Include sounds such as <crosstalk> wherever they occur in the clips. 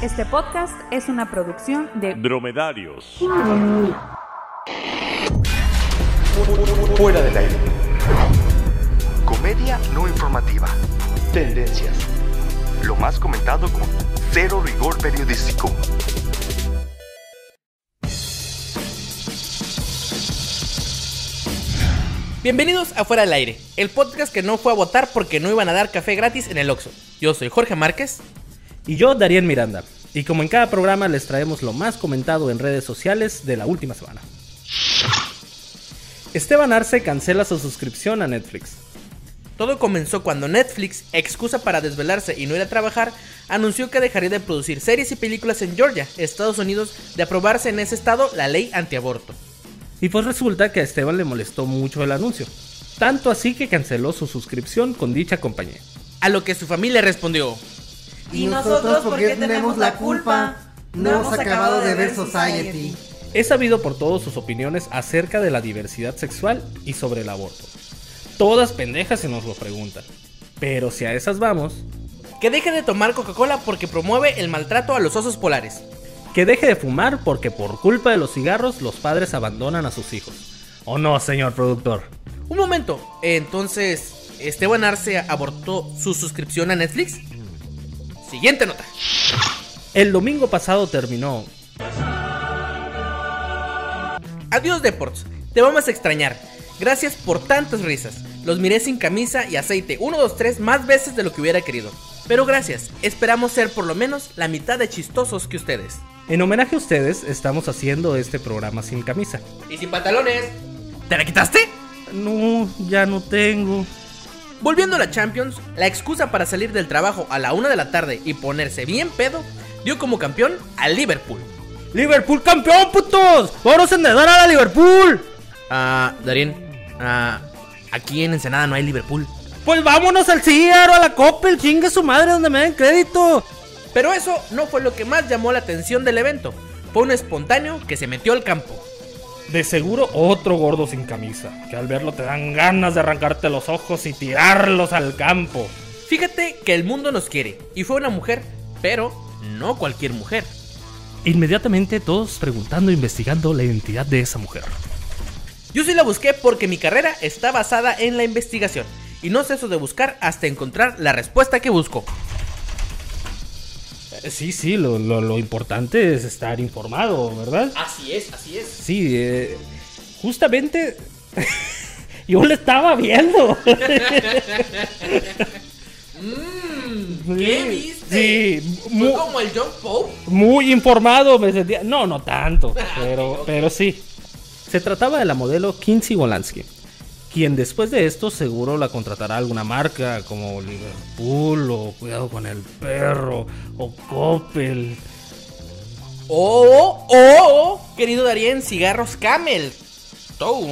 Este podcast es una producción de Dromedarios. Fuera del aire. Comedia no informativa. Tendencias. Lo más comentado con cero rigor periodístico. Bienvenidos a Fuera del Aire, el podcast que no fue a votar porque no iban a dar café gratis en el Oxxo. Yo soy Jorge Márquez. Y yo, Darien Miranda. Y como en cada programa les traemos lo más comentado en redes sociales de la última semana. Esteban Arce cancela su suscripción a Netflix. Todo comenzó cuando Netflix, excusa para desvelarse y no ir a trabajar, anunció que dejaría de producir series y películas en Georgia, Estados Unidos, de aprobarse en ese estado la ley antiaborto. Y pues resulta que a Esteban le molestó mucho el anuncio. Tanto así que canceló su suscripción con dicha compañía. A lo que su familia respondió. ¿Y nosotros por qué tenemos la culpa? No hemos acabado de ver Society. Es sabido por todos sus opiniones acerca de la diversidad sexual y sobre el aborto. Todas pendejas se nos lo preguntan. Pero si a esas vamos, Que deje de tomar Coca-Cola porque promueve el maltrato a los osos polares. que deje de fumar porque por culpa de los cigarros los padres abandonan a sus hijos. ¿O no, señor productor? Un momento, entonces, ¿Esteban Arce abortó su suscripción a Netflix? Siguiente nota. El domingo pasado terminó Adiós Deports, te vamos a extrañar. Gracias por tantas risas. Los miré sin camisa y aceite 1, 2, 3 más veces de lo que hubiera querido. Pero gracias, esperamos ser por lo menos la mitad de chistosos que ustedes. En homenaje a ustedes, estamos haciendo este programa sin camisa. Y sin pantalones. ¿Te la quitaste? No, ya no tengo. Volviendo a la Champions, la excusa para salir del trabajo a la 1 de la tarde y ponerse bien pedo dio como campeón al Liverpool. ¡Liverpool campeón, putos! ¡Vamos a enredar a la Liverpool! Ah, Darien, ah, aquí en Ensenada no hay Liverpool. Pues vámonos al Ciaro, a la Coppel, chingue su madre donde me den crédito. Pero eso no fue lo que más llamó la atención del evento. Fue un espontáneo que se metió al campo. De seguro otro gordo sin camisa, que al verlo te dan ganas de arrancarte los ojos y tirarlos al campo. Fíjate que el mundo nos quiere, y fue una mujer, pero no cualquier mujer. Inmediatamente todos preguntando e investigando la identidad de esa mujer. Yo sí la busqué porque mi carrera está basada en la investigación, y no ceso de buscar hasta encontrar la respuesta que busco. Eh, Sí, sí, lo, lo- lo importante es estar informado, ¿verdad? Así es, así es. Sí, eh, justamente <laughs> yo le estaba viendo. ¿Qué Sí, viste? Sí, ¿Fue mu- como el John Pope? muy informado me sentía. No, no tanto, <laughs> pero, pero sí. Se trataba de la modelo Kinsey Wolanski, quien después de esto seguro la contratará alguna marca como Liverpool o Cuidado con el Perro o Coppel. Oh, oh, querido Darien, cigarros Camel. Oh,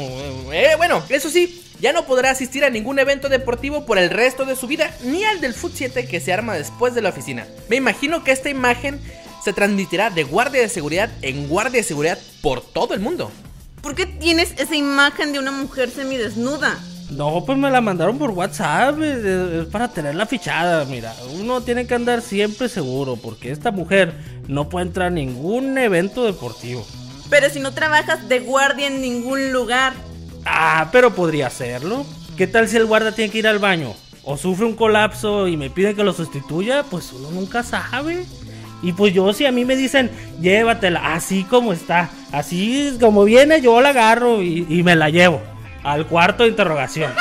eh, bueno, eso sí, ya no podrá asistir a ningún evento deportivo por el resto de su vida, ni al del Foot 7 que se arma después de la oficina. Me imagino que esta imagen se transmitirá de guardia de seguridad en guardia de seguridad por todo el mundo. ¿Por qué tienes esa imagen de una mujer semidesnuda? No, pues me la mandaron por WhatsApp, es, es para tenerla fichada, mira, uno tiene que andar siempre seguro, porque esta mujer no puede entrar a ningún evento deportivo. Pero si no trabajas de guardia en ningún lugar. Ah, pero podría hacerlo. ¿Qué tal si el guarda tiene que ir al baño? O sufre un colapso y me pide que lo sustituya, pues uno nunca sabe. Y pues yo si a mí me dicen, llévatela así como está, así como viene, yo la agarro y, y me la llevo al cuarto de interrogación.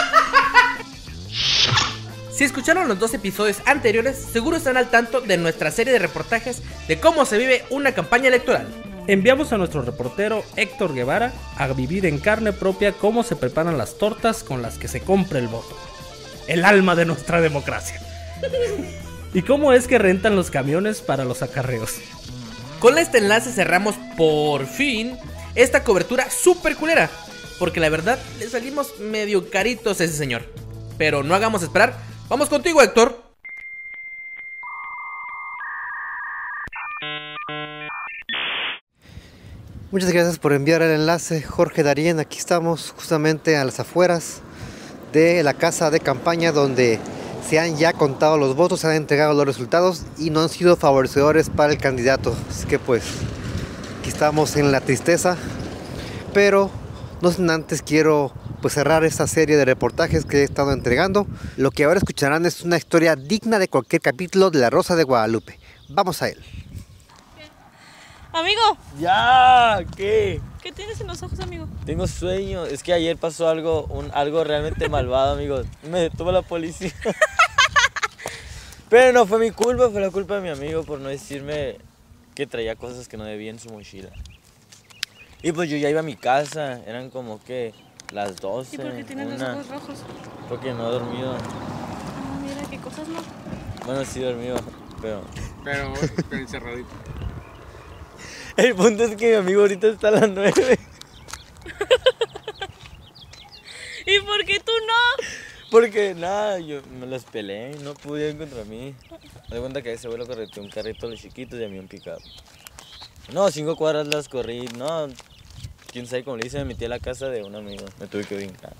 Si escucharon los dos episodios anteriores, seguro están al tanto de nuestra serie de reportajes de cómo se vive una campaña electoral. Enviamos a nuestro reportero Héctor Guevara a vivir en carne propia cómo se preparan las tortas con las que se compra el voto. El alma de nuestra democracia. y cómo es que rentan los camiones para los acarreos. Con este enlace cerramos por fin esta cobertura super culera. Porque la verdad le salimos medio caritos a ese señor. Pero no hagamos esperar. Vamos contigo, Héctor. Muchas gracias por enviar el enlace, Jorge Darien. Aquí estamos justamente a las afueras de la casa de campaña donde Se han ya contado los votos, se han entregado los resultados y no han sido favorecedores para el candidato. Así que pues aquí estamos en la tristeza. Pero no sin antes quiero pues cerrar esta serie de reportajes que he estado entregando. Lo que ahora escucharán es una historia digna de cualquier capítulo de La Rosa de Guadalupe. Vamos a él. Amigo, Ya, ¿qué? ¿qué tienes en los ojos, amigo? Tengo sueño. Es que ayer pasó algo, un, algo realmente malvado, amigo. Me detuvo la policía. <laughs> Pero no fue mi culpa, fue la culpa de mi amigo por no decirme que traía cosas que no debía en su mochila. Y pues yo ya iba a mi casa, eran como que las 12. ¿Y por qué tienes los ojos rojos? Porque no he dormido. Ah, mira, qué cosas no. Bueno, sí he dormido, pero... Pero, pero encerradito. <laughs> El punto es que mi amigo ahorita está a las 9. <laughs> ¿Y por qué tú no? Porque nada, yo me las peleé y no pudieron contra mí. Me doy cuenta que ese vuelo correteó un carrito de los chiquitos y a mí un pickup. No, cinco cuadras las corrí, no. Quién sabe cómo le hice, me metí a la casa de un amigo. Me tuve que brincar.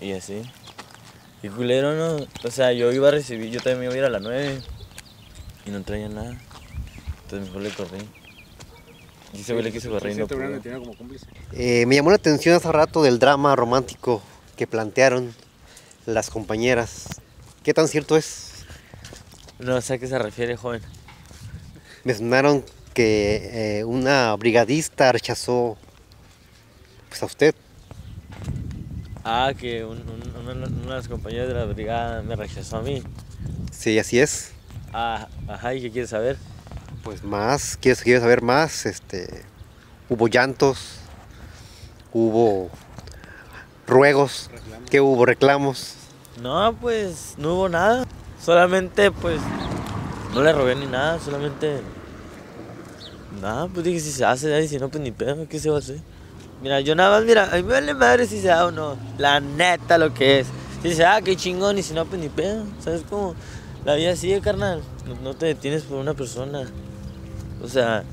Y así. Y culero, no. O sea, yo iba a recibir, yo también me iba a ir a las 9 y no traía nada. Entonces mejor le corrí. Y ese güey le quiso correr y no tenía como cómplice. Eh, me llamó la atención hace rato del drama romántico que plantearon las compañeras. ¿Qué tan cierto es? No sé a qué se refiere, joven. Mencionaron que eh, una brigadista rechazó pues, a usted. Ah, que un- un- una, una de las compañeras de la brigada me rechazó a mí. Sí, así es. Ah, ajá, ¿y qué quieres saber? Pues más, quiero, quiero saber más. Este, hubo llantos, hubo ruegos, ¿qué hubo? Reclamos. No, pues no hubo nada. Solamente, pues, no le rogué ni nada, solamente. Nada, pues dije si se hace, y si no, pues ni pedo, ¿qué se va a hacer? Mira, yo nada más, mira, a mí me vale madre si se da o no. La neta lo que es. Si se da, qué chingón, y si no, pues ni pedo. ¿Sabes cómo? La vida sigue, carnal. No, te detienes por una persona. O sea.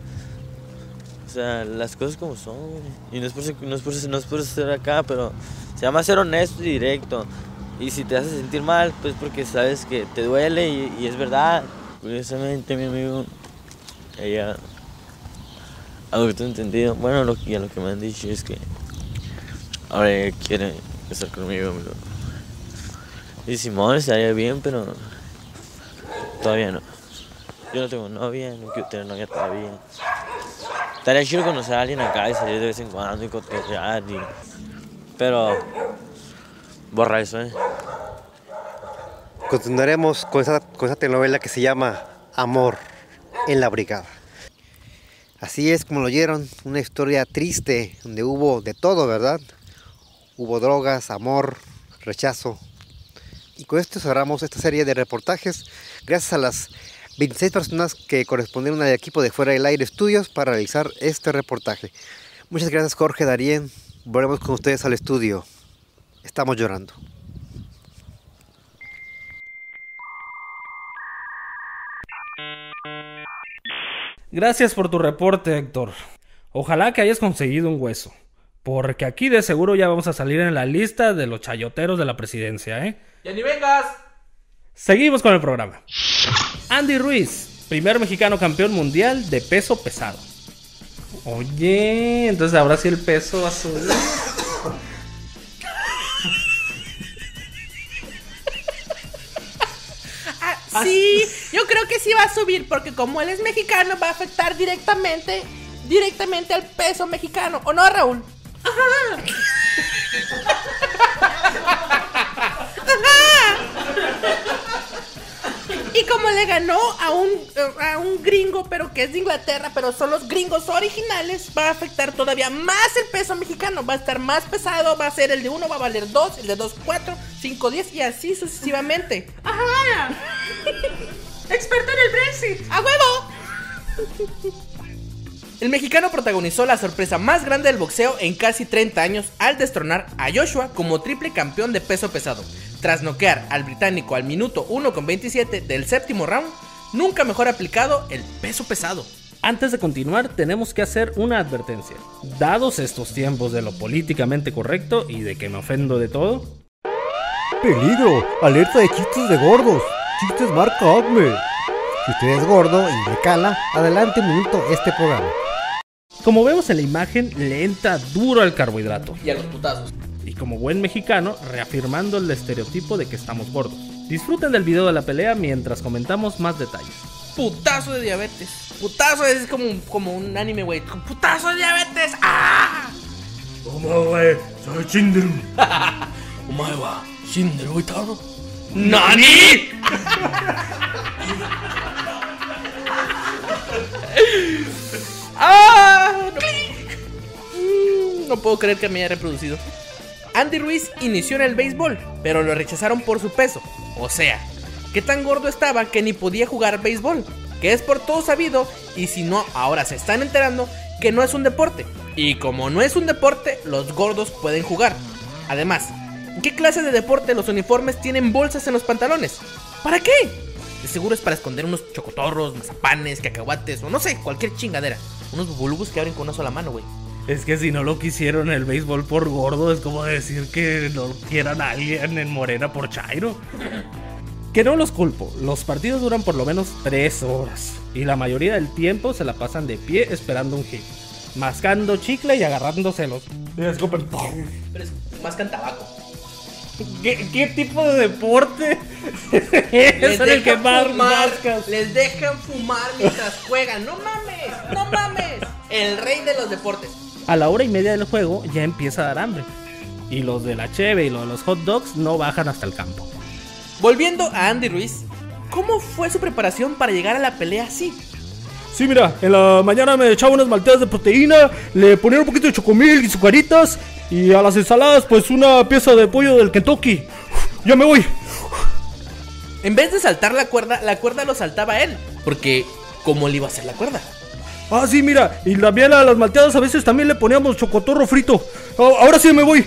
O sea, las cosas como son, güey. Y no es, por no, es por no es por ser acá, pero se llama ser honesto y directo. Y si te hace sentir mal, pues porque sabes que te duele y, es verdad. Curiosamente, mi amigo, ella, has entendido, bueno, lo, y a lo que me han dicho es que ahora ella quiere estar conmigo, amigo. Y Simón estaría bien, pero todavía no. Yo no tengo novia, no quiero tener novia todavía. Estaría chido conocer a alguien acá y salir de vez en cuando y cotorrear y... Pero... Borra eso, ¿eh? Continuaremos con esa, telenovela que se llama Amor en la Brigada. Así es como lo oyeron, una historia triste donde hubo de todo, ¿verdad? Hubo drogas, amor, rechazo. Y con esto cerramos esta serie de reportajes gracias a las 26 personas que correspondieron al equipo de Fuera del Aire Estudios para realizar este reportaje. Muchas gracias Jorge Darien. Volvemos con ustedes al estudio. Estamos llorando. Gracias por tu reporte, Héctor. Ojalá que hayas conseguido un hueso. Porque aquí de seguro ya vamos a salir en la lista de los chayoteros de la presidencia, ¿eh? ¡Ya ni vengas! Seguimos con el programa. Andy Ruiz, primer mexicano campeón mundial de peso pesado. Oye, entonces ahora sí el peso va a subir. Ah, sí, yo creo que sí va a subir porque como él es mexicano va a afectar directamente, directamente al peso mexicano, ¿o no, Raúl? <laughs> Y como le ganó a un, a un gringo, pero que es de Inglaterra, pero son los gringos originales, va a afectar todavía más el peso mexicano. Va a estar más pesado, va a ser el de uno, va a valer dos, el de dos, cuatro, cinco, diez y así sucesivamente. ¡Ajá! ¡Experto en el Brexit! ¡A huevo! El mexicano protagonizó la sorpresa más grande del boxeo en casi 30 años al destronar a Joshua como triple campeón de peso pesado. Tras noquear al británico al minuto 1.27 del séptimo round, nunca mejor aplicado el peso pesado. Antes de continuar, tenemos que hacer una advertencia. Dados estos tiempos de lo políticamente correcto y de que me ofendo de todo, Peligro, alerta de chistes de gordos, chistes marca Acme. Si usted es gordo y le cala, adelante un minuto este programa. Como vemos en la imagen, le entra duro al carbohidrato. Y a los putazos. Y como buen mexicano, reafirmando el estereotipo de que estamos gordos. Disfruten del video de la pelea mientras comentamos más detalles. Putazo de diabetes. Putazo es como, como un anime, güey. Putazo de diabetes. ¡Ah! güey, soy Shinderu. <laughs> Omae wa Shinderu itaro. ¡Nani! <laughs> ¡Ah! No. No puedo creer que me haya reproducido. Andy Ruiz inició en el béisbol, pero lo rechazaron por su peso. O sea, que tan gordo estaba que ni podía jugar béisbol. Que es por todo sabido, y si no, ahora se están enterando que no es un deporte. Y como no es un deporte, los gordos pueden jugar. Además, ¿en qué clase de deporte los uniformes tienen bolsas en los pantalones? ¿Para qué? De seguro es para esconder unos chocotorros, mazapanes, cacahuates o no sé, cualquier chingadera. Unos bubulubus que abren con una sola mano, güey. Es que si no lo quisieron el béisbol por gordo, es como decir que no quieran a alguien en Morena por Chairo. Que no los culpo, los partidos duran por lo menos 3 horas. Y la mayoría del tiempo se la pasan de pie esperando un hit. Mascando chicle y agarrándoselos. Es como- Pero es que tabaco. ¿Qué, qué tipo de deporte <laughs> Les es en el que más fumar, mascas? les dejan fumar mientras juegan. No mames, no mames. El rey de los deportes. A la hora y media del juego ya empieza a dar hambre. Y los de la cheve y los de los hot dogs no bajan hasta el campo. Volviendo a Andy Ruiz, ¿cómo fue su preparación para llegar a la pelea así? Sí, mira, en la mañana me echaba unas malteadas de proteína, le ponía un poquito de chocomil y sucaritas, y a las ensaladas, pues una pieza de pollo del Kentucky. Ya me voy. En vez de saltar la cuerda, la cuerda lo saltaba él. Porque, ¿cómo le iba a hacer la cuerda? Ah, sí, mira, y también a las malteadas a veces también le poníamos chocotorro frito. Ah, ahora sí me voy.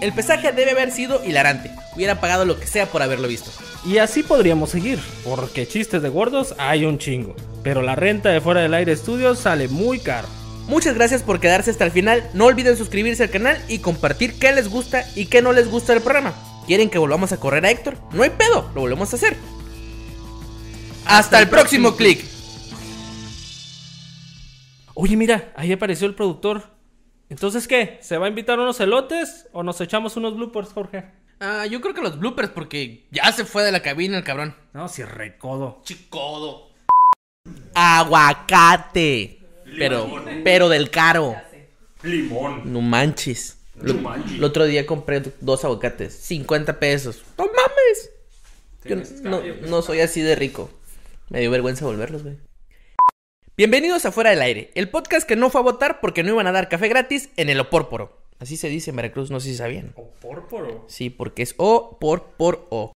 El pesaje debe haber sido hilarante. Hubiera pagado lo que sea por haberlo visto. Y así podríamos seguir, porque chistes de gordos hay un chingo. Pero la renta de fuera del aire estudios sale muy caro. Muchas gracias por quedarse hasta el final. No olviden suscribirse al canal y compartir qué les gusta y qué no les gusta del programa. ¿Quieren que volvamos a correr a Héctor? No hay pedo, lo volvemos a hacer. Hasta, el próximo clic. Oye, mira, ahí apareció el productor. Entonces, ¿qué? ¿Se va a invitar unos elotes o nos echamos unos bloopers, Jorge? Ah, yo creo que los bloopers porque ya se fue de la cabina el cabrón. No, si recodo. Chicodo. Aguacate. Pero, pero del caro. Limón. No manches. Lo- No manches. El otro día compré dos aguacates. 50 pesos. ¡No mames! Yo no, no soy así de rico. Me dio vergüenza volverlos, güey. Bienvenidos a Fuera del Aire, el podcast que no fue a votar porque no iban a dar café gratis en el Opórporo. Así se dice en Veracruz, no sé si sabían. ¿Opórporo? Sí, porque es O por por O.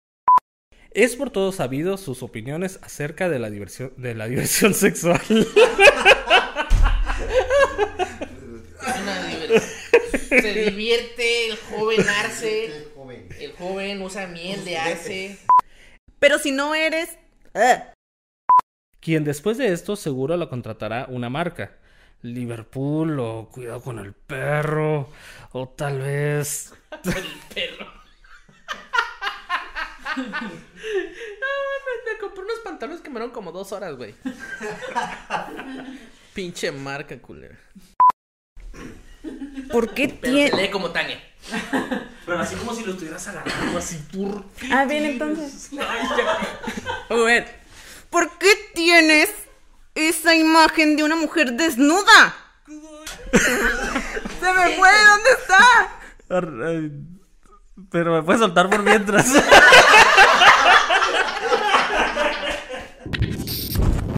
Es por todos sabido sus opiniones acerca de la diversión, de la diversión sexual. <laughs> Se divierte el joven arce. El joven usa miel de arce. Pero si no eres. Quien después de esto seguro lo contratará una marca. Liverpool o cuidado con el perro. O tal vez... El perro. No, me, me compré unos pantalones que me dieron como dos horas, güey. <laughs> Pinche marca, culera. ¿Por qué tiene.? lee como Tania. Pero así como si lo estuvieras agarrando así por... Ah, bien, entonces. Muy bien. ¿Por qué tienes esa imagen de una mujer desnuda? <laughs> Se me fue, ¿dónde está? Pero me puedes soltar por mientras. <laughs>